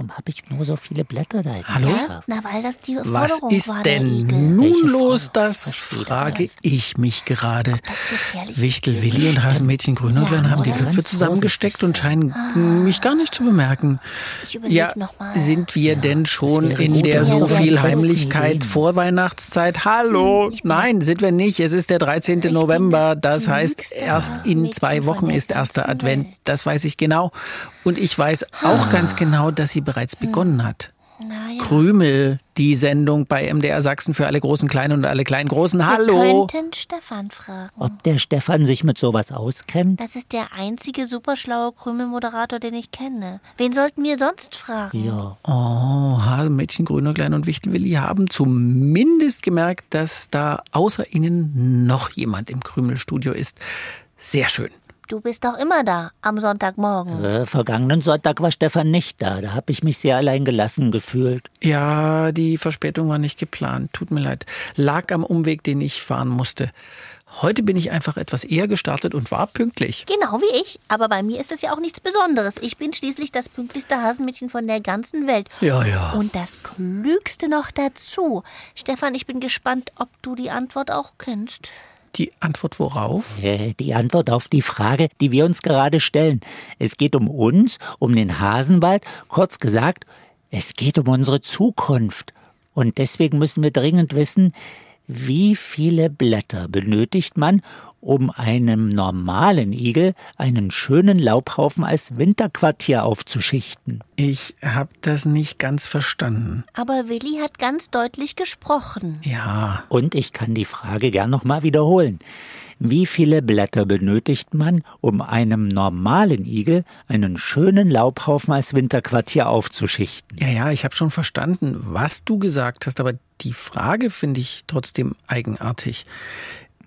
warum habe ich nur so viele Blätter da? Hallo? Ja? Na, weil das die Was Forderung ist war, der denn nun los? Das Verstehe das frage nicht. ich mich gerade. Das Wichtel Willi und Hasenmädchen Grünäuglein Ja, haben die? Köpfe zusammengesteckt und scheinen mich gar nicht zu bemerken. Ich Ja, noch mal. sind wir denn schon in der so viel Heimlichkeit vor Weihnachtszeit? Hallo? Hm, ich Nein, sind wir nicht. Es ist der 13. bin November. das Das heißt, erst in zwei Wochen ist erster Advent. Das weiß ich genau. Und ich weiß auch ganz genau, dass sie bereits begonnen hat. Na ja. Krümel, die Sendung bei MDR Sachsen für alle großen Kleinen und alle kleinen Großen. Hallo. Wir könnten Stefan fragen. Ob der Stefan sich mit sowas auskennt? Das ist der einzige superschlaue Krümelmoderator, den ich kenne. Wen sollten wir sonst fragen? Ja. Oh, Hasenmädchen, Grünäuglein und Wichtelwilli haben zumindest gemerkt, dass da außer ihnen noch jemand im Krümelstudio ist. Sehr schön. Du bist doch immer da, am Sonntagmorgen. Äh, vergangenen Sonntag war Stefan nicht da. Da habe ich mich sehr allein gelassen gefühlt. Ja, die Verspätung war nicht geplant. Tut mir leid. Lag am Umweg, den ich fahren musste. Heute bin ich einfach etwas eher gestartet und war pünktlich. Genau wie ich. Aber bei mir ist es ja auch nichts Besonderes. Ich bin schließlich das pünktlichste Hasenmädchen von der ganzen Welt. Ja, ja. Und das Klügste noch dazu. Stefan, ich bin gespannt, ob du die Antwort auch kennst. Die Antwort worauf? Äh, die Antwort auf die Frage, die wir uns gerade stellen. Es geht um uns, um den Hasenwald. Kurz gesagt, es geht um unsere Zukunft. Und deswegen müssen wir dringend wissen, wie viele Blätter benötigt man, um einem normalen Igel einen schönen Laubhaufen als Winterquartier aufzuschichten? Ich habe das nicht ganz verstanden. Aber Willi hat ganz deutlich gesprochen. Ja, Und ich kann die Frage gern nochmal wiederholen. Wie viele Blätter benötigt man, um einem normalen Igel einen schönen Laubhaufen als Winterquartier aufzuschichten? ja, ja, ich habe schon verstanden, was du gesagt hast, aber die Frage finde ich trotzdem eigenartig.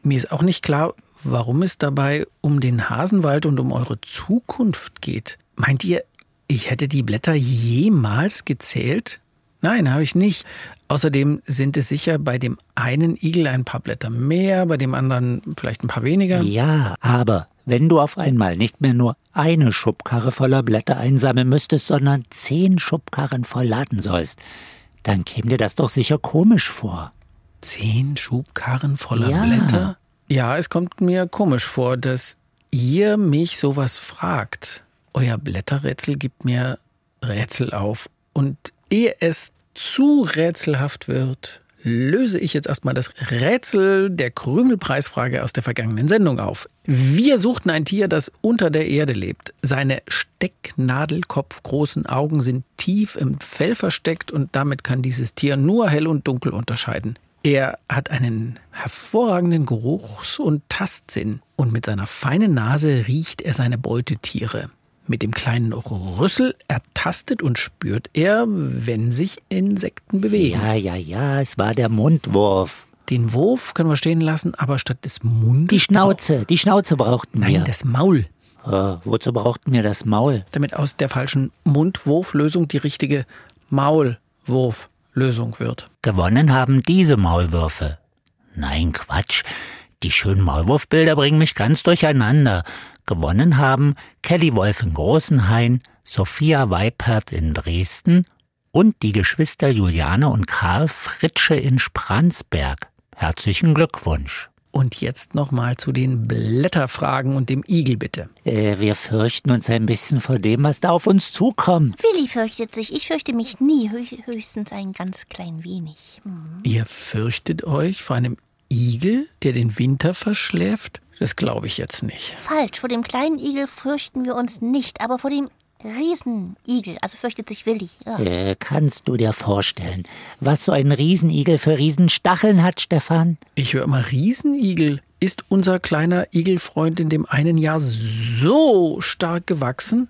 Mir ist auch nicht klar, warum es dabei um den Hasenwald und um eure Zukunft geht. Meint ihr, ich hätte die Blätter jemals gezählt? Nein, habe ich nicht. Außerdem sind es sicher bei dem einen Igel ein paar Blätter mehr, bei dem anderen vielleicht ein paar weniger. Ja, aber wenn du auf einmal nicht mehr nur eine Schubkarre voller Blätter einsammeln müsstest, sondern zehn Schubkarren voll laden sollst, dann käme dir das doch sicher komisch vor. Zehn Schubkarren voller Ja. Blätter? Ja, es kommt mir komisch vor, dass ihr mich sowas fragt. Euer Blätterrätsel gibt mir Rätsel auf. Und ehe es zu rätselhaft wird, löse ich jetzt erstmal das Rätsel der Krümelpreisfrage aus der vergangenen Sendung auf. Wir suchten ein Tier, das unter der Erde lebt. Seine stecknadelkopfgroßen Augen sind tief im Fell versteckt und damit kann dieses Tier nur hell und dunkel unterscheiden. Er hat einen hervorragenden Geruchs- und Tastsinn und mit seiner feinen Nase riecht er seine Beutetiere. Mit dem kleinen Rüssel ertastet und spürt er, wenn sich Insekten bewegen. Ja, ja, ja, es war der Mundwurf. Den Wurf können wir stehen lassen, aber statt des Mundes. Die Schnauze, die Schnauze brauchten Nein, wir. das Maul. Äh, wozu brauchten wir das Maul? Damit aus der falschen Mundwurflösung die richtige Maulwurflösung wird. Gewonnen haben diese Maulwürfe. Nein, Quatsch. Die schönen Maulwurfbilder bringen mich ganz durcheinander. Gewonnen haben Kelly Wolf in Großenhain, Sophia Weipert in Dresden und die Geschwister Juliane und Karl Fritsche in Spransberg. Herzlichen Glückwunsch. Und jetzt nochmal zu den Blätterfragen und dem Igel bitte. Äh, wir fürchten uns ein bisschen vor dem, was da auf uns zukommt. Willi fürchtet sich. Ich fürchte mich nie. Hö- Höchstens ein ganz klein wenig. Hm. Ihr fürchtet euch vor einem Igel, der den Winter verschläft? Das glaube ich jetzt nicht. Falsch. Vor dem kleinen Igel fürchten wir uns nicht, aber vor dem Riesenigel. Also fürchtet sich Willi. Ja. Äh, kannst du dir vorstellen, was so ein Riesenigel für Riesenstacheln hat, Stefan? Ich höre immer Riesenigel. Ist unser kleiner Igelfreund in dem einen Jahr so stark gewachsen,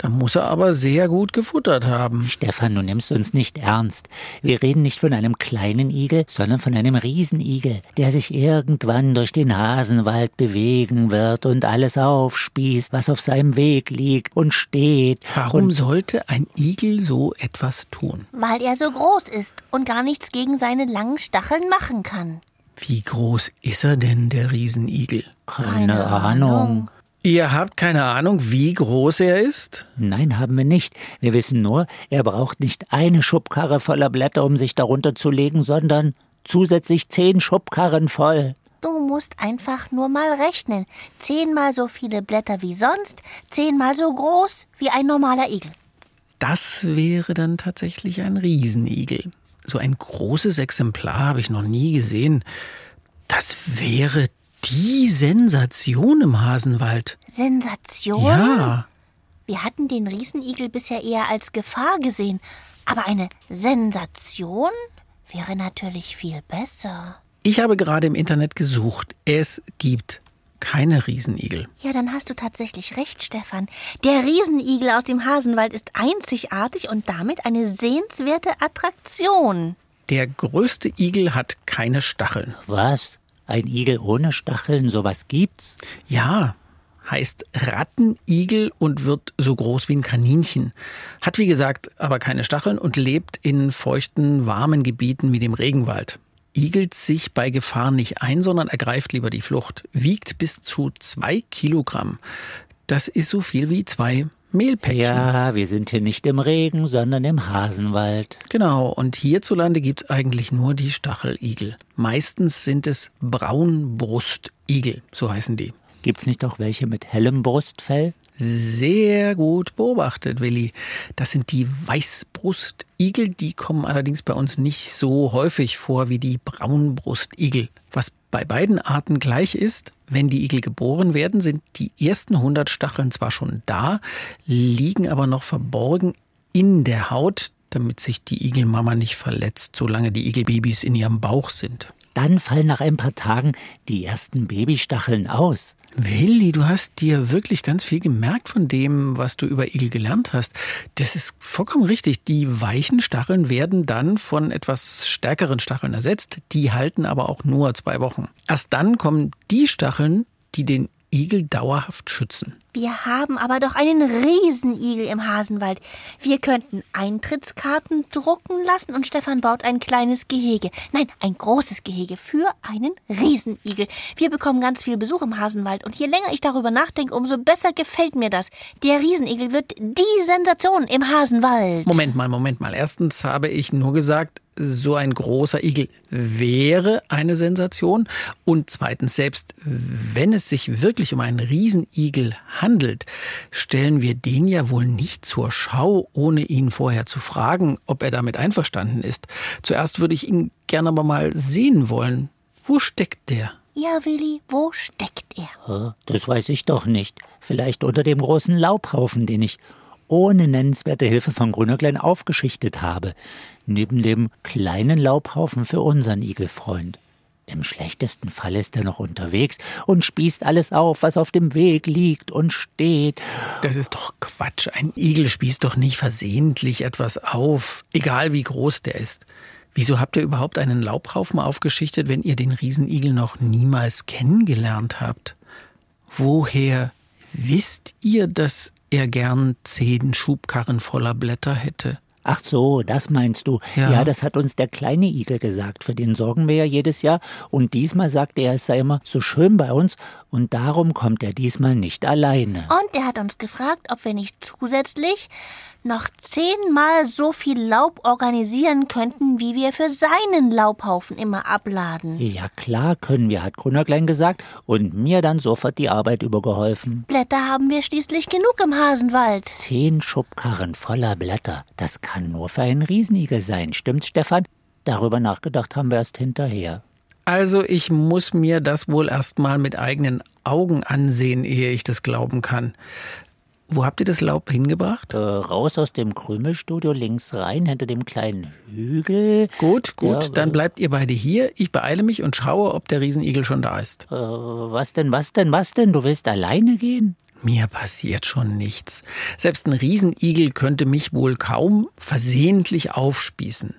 Da muss er aber sehr gut gefuttert haben. Stefan, du nimmst uns nicht ernst. Wir reden nicht von einem kleinen Igel, sondern von einem Riesenigel, der sich irgendwann durch den Hasenwald bewegen wird und alles aufspießt, was auf seinem Weg liegt und steht. Warum und sollte ein Igel so etwas tun? Weil er so groß ist und gar nichts gegen seine langen Stacheln machen kann. Wie groß ist er denn, der Riesenigel? keine Ahnung. Ihr habt keine Ahnung, wie groß er ist? Nein, haben wir nicht. Wir wissen nur, er braucht nicht eine Schubkarre voller Blätter, um sich darunter zu legen, sondern zusätzlich zehn Schubkarren voll. Du musst einfach nur mal rechnen. Zehnmal so viele Blätter wie sonst, zehnmal so groß wie ein normaler Igel. Das wäre dann tatsächlich ein Riesenigel. So ein großes Exemplar habe ich noch nie gesehen. Das wäre die Sensation im Hasenwald. Sensation? Ja. Wir hatten den Riesenigel bisher eher als Gefahr gesehen. Aber eine Sensation wäre natürlich viel besser. Ich habe gerade im Internet gesucht. Es gibt keine Riesenigel. Ja, dann hast du tatsächlich recht, Stefan. Der Riesenigel aus dem Hasenwald ist einzigartig und damit eine sehenswerte Attraktion. Der größte Igel hat keine Stacheln. Was? Ein Igel ohne Stacheln, sowas gibt's? Ja, heißt Rattenigel und wird so groß wie ein Kaninchen. Hat wie gesagt aber keine Stacheln und lebt in feuchten, warmen Gebieten wie dem Regenwald. Igelt sich bei Gefahr nicht ein, sondern ergreift lieber die Flucht. Wiegt bis zu zwei Kilogramm. Das ist so viel wie zwei Mehlpäckchen. Ja, wir sind hier nicht im Regen, sondern im Hasenwald. Genau, und hierzulande gibt es eigentlich nur die Stacheligel. Meistens sind es Braunbrustigel, so heißen die. Gibt's nicht auch welche mit hellem Brustfell? Sehr gut beobachtet, Willi. Das sind die Weißbrustigel, die kommen allerdings bei uns nicht so häufig vor wie die Braunbrustigel. Was bei beiden Arten gleich ist, wenn die Igel geboren werden, sind die ersten 100 Stacheln zwar schon da, liegen aber noch verborgen in der Haut, damit sich die Igelmama nicht verletzt, solange die Igelbabys in ihrem Bauch sind. Dann fallen nach ein paar Tagen die ersten Babystacheln aus. Willi, du hast dir wirklich ganz viel gemerkt von dem, was du über Igel gelernt hast. Das ist vollkommen richtig. Die weichen Stacheln werden dann von etwas stärkeren Stacheln ersetzt. Die halten aber auch nur zwei Wochen. Erst dann kommen die Stacheln, die den Igel dauerhaft schützen. Wir haben aber doch einen Riesenigel im Hasenwald. Wir könnten Eintrittskarten drucken lassen und Stefan baut ein kleines Gehege. Nein, ein großes Gehege für einen Riesenigel. Wir bekommen ganz viel Besuch im Hasenwald und je länger ich darüber nachdenke, umso besser gefällt mir das. Der Riesenigel wird die Sensation im Hasenwald. Moment mal, Moment mal. Erstens habe ich nur gesagt, so ein großer Igel wäre eine Sensation. Und zweitens, selbst wenn es sich wirklich um einen Riesenigel handelt, stellen wir den ja wohl nicht zur Schau, ohne ihn vorher zu fragen, ob er damit einverstanden ist. Zuerst würde ich ihn gerne aber mal sehen wollen. Wo steckt der? Ja, Willi, wo steckt er? Das weiß ich doch nicht. Vielleicht unter dem großen Laubhaufen, den ich ohne nennenswerte Hilfe von Grünäuglein aufgeschichtet habe, neben dem kleinen Laubhaufen für unseren Igelfreund. Im schlechtesten Fall ist er noch unterwegs und spießt alles auf, was auf dem Weg liegt und steht. Das ist doch Quatsch. Ein Igel spießt doch nicht versehentlich etwas auf, egal wie groß der ist. Wieso habt ihr überhaupt einen Laubhaufen aufgeschichtet, wenn ihr den Riesenigel noch niemals kennengelernt habt? Woher wisst ihr, dass er gern zehn Schubkarren voller Blätter hätte? Ach so, das meinst du. Ja. Ja. das hat uns der kleine Igel gesagt. Für den sorgen wir ja jedes Jahr. Und diesmal sagte er, es sei immer so schön bei uns. Und darum kommt er diesmal nicht alleine. Und er hat uns gefragt, ob wir nicht zusätzlich noch zehnmal so viel Laub organisieren könnten, wie wir für seinen Laubhaufen immer abladen. Ja, klar können wir, hat Grünäuglein gesagt und mir dann sofort die Arbeit übergeholfen. Blätter haben wir schließlich genug im Hasenwald. Zehn Schubkarren voller Blätter. Das kann nur für einen Riesenigel sein. Stimmt's, Stefan? Darüber nachgedacht haben wir erst hinterher. Also ich muss mir das wohl erst mal mit eigenen Augen ansehen, ehe ich das glauben kann. Wo habt ihr das Laub hingebracht? Äh, raus aus dem Krümelstudio links rein, hinter dem kleinen Hügel. Gut, gut, Ja, dann äh, bleibt ihr beide hier. Ich beeile mich und schaue, ob der Riesenigel schon da ist. Äh, was denn, was denn, was denn? Du willst alleine gehen? Mir passiert schon nichts. Selbst ein Riesenigel könnte mich wohl kaum versehentlich aufspießen.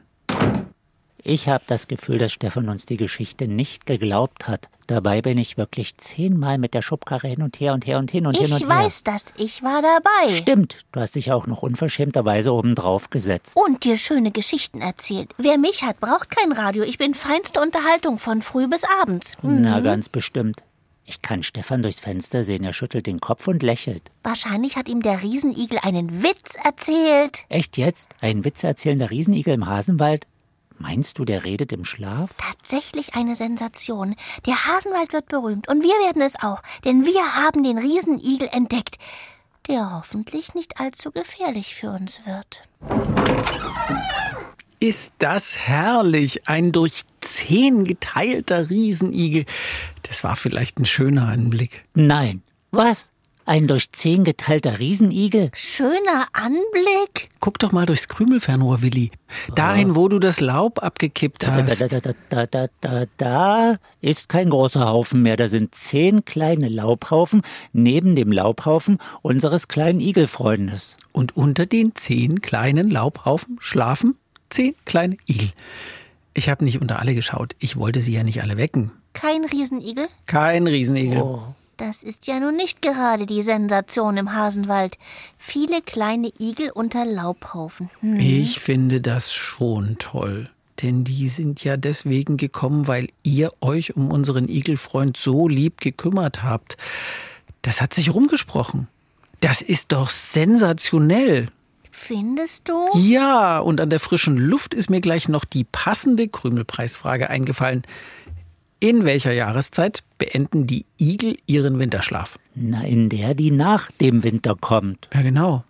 Ich habe das Gefühl, dass Stefan uns die Geschichte nicht geglaubt hat. Dabei bin ich wirklich zehnmal mit der Schubkarre hin und her und her und hin und ich hin und her. weiß das, ich war dabei. Stimmt, du hast dich auch noch unverschämterweise oben drauf gesetzt. Und dir schöne Geschichten erzählt. Wer mich hat, braucht kein Radio. Ich bin feinste Unterhaltung von früh bis abends. Hm. Na, ganz bestimmt. Ich kann Stefan durchs Fenster sehen, er schüttelt den Kopf und lächelt. Wahrscheinlich hat ihm der Riesenigel einen Witz erzählt. Echt jetzt? Ein Witz erzählender Riesenigel im Hasenwald? Meinst du, der redet im Schlaf? Tatsächlich eine Sensation. Der Hasenwald wird berühmt und wir werden es auch, denn wir haben den Riesenigel entdeckt, der hoffentlich nicht allzu gefährlich für uns wird. Ist das herrlich, ein durch zehn geteilter Riesenigel. Das war vielleicht ein schöner Anblick. Nein. Was? Ein durch zehn geteilter Riesenigel? Schöner Anblick. Guck doch mal durchs Krümelfernrohr, Willi. Dahin, wo du das Laub abgekippt Da, da, hast. da, da, da, da, da, da ist kein großer Haufen mehr. Da sind zehn kleine Laubhaufen neben dem Laubhaufen unseres kleinen Igelfreundes. Und unter den zehn kleinen Laubhaufen schlafen zehn kleine Igel. Ich habe nicht unter alle geschaut. Ich wollte sie ja nicht alle wecken. Kein Riesenigel? Kein Riesenigel. Das ist ja nun nicht gerade die Sensation im Hasenwald. Viele kleine Igel unter Laubhaufen. Hm. Ich finde das schon toll. Denn die sind ja deswegen gekommen, weil ihr euch um unseren Igelfreund so lieb gekümmert habt. Das hat sich rumgesprochen. Das ist doch sensationell. Findest du? Ja, und an der frischen Luft ist mir gleich noch die passende Krümelpreisfrage eingefallen. In welcher Jahreszeit beenden die Igel ihren Winterschlaf? Na, in der, die nach dem Winter kommt. Ja, genau.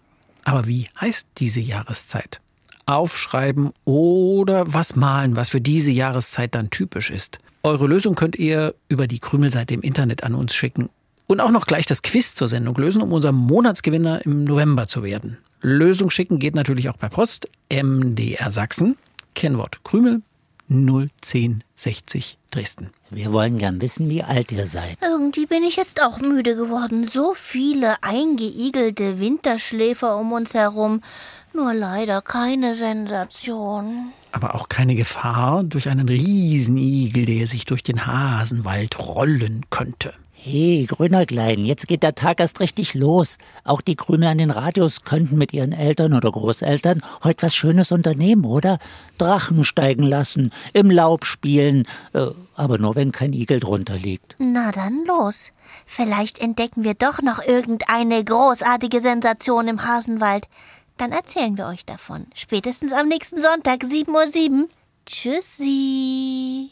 Aber wie heißt diese Jahreszeit? Aufschreiben oder was malen, was für diese Jahreszeit dann typisch ist. Eure Lösung könnt ihr über die Krümelseite im Internet an uns schicken. Und auch noch gleich das Quiz zur Sendung lösen, um unser Monatsgewinner im November zu werden. Lösung schicken geht natürlich auch per Post. MDR Sachsen. Kennwort Krümel 01060 Dresden. Wir wollen gern wissen, wie alt ihr seid. Irgendwie bin ich jetzt auch müde geworden. So viele eingeigelte Winterschläfer um uns herum. Nur leider keine Sensation. Aber auch keine Gefahr durch einen Riesenigel, der sich durch den Hasenwald rollen könnte. Hey, Grünerklein, jetzt geht der Tag erst richtig los. Auch die Krümel an den Radios könnten mit ihren Eltern oder Großeltern heute was Schönes unternehmen, oder? Drachen steigen lassen, im Laub spielen, äh, aber nur wenn kein Igel drunter liegt. Na dann los. Vielleicht entdecken wir doch noch irgendeine großartige Sensation im Hasenwald. Dann erzählen wir euch davon. Spätestens am nächsten Sonntag, 7.07 Uhr. Tschüssi.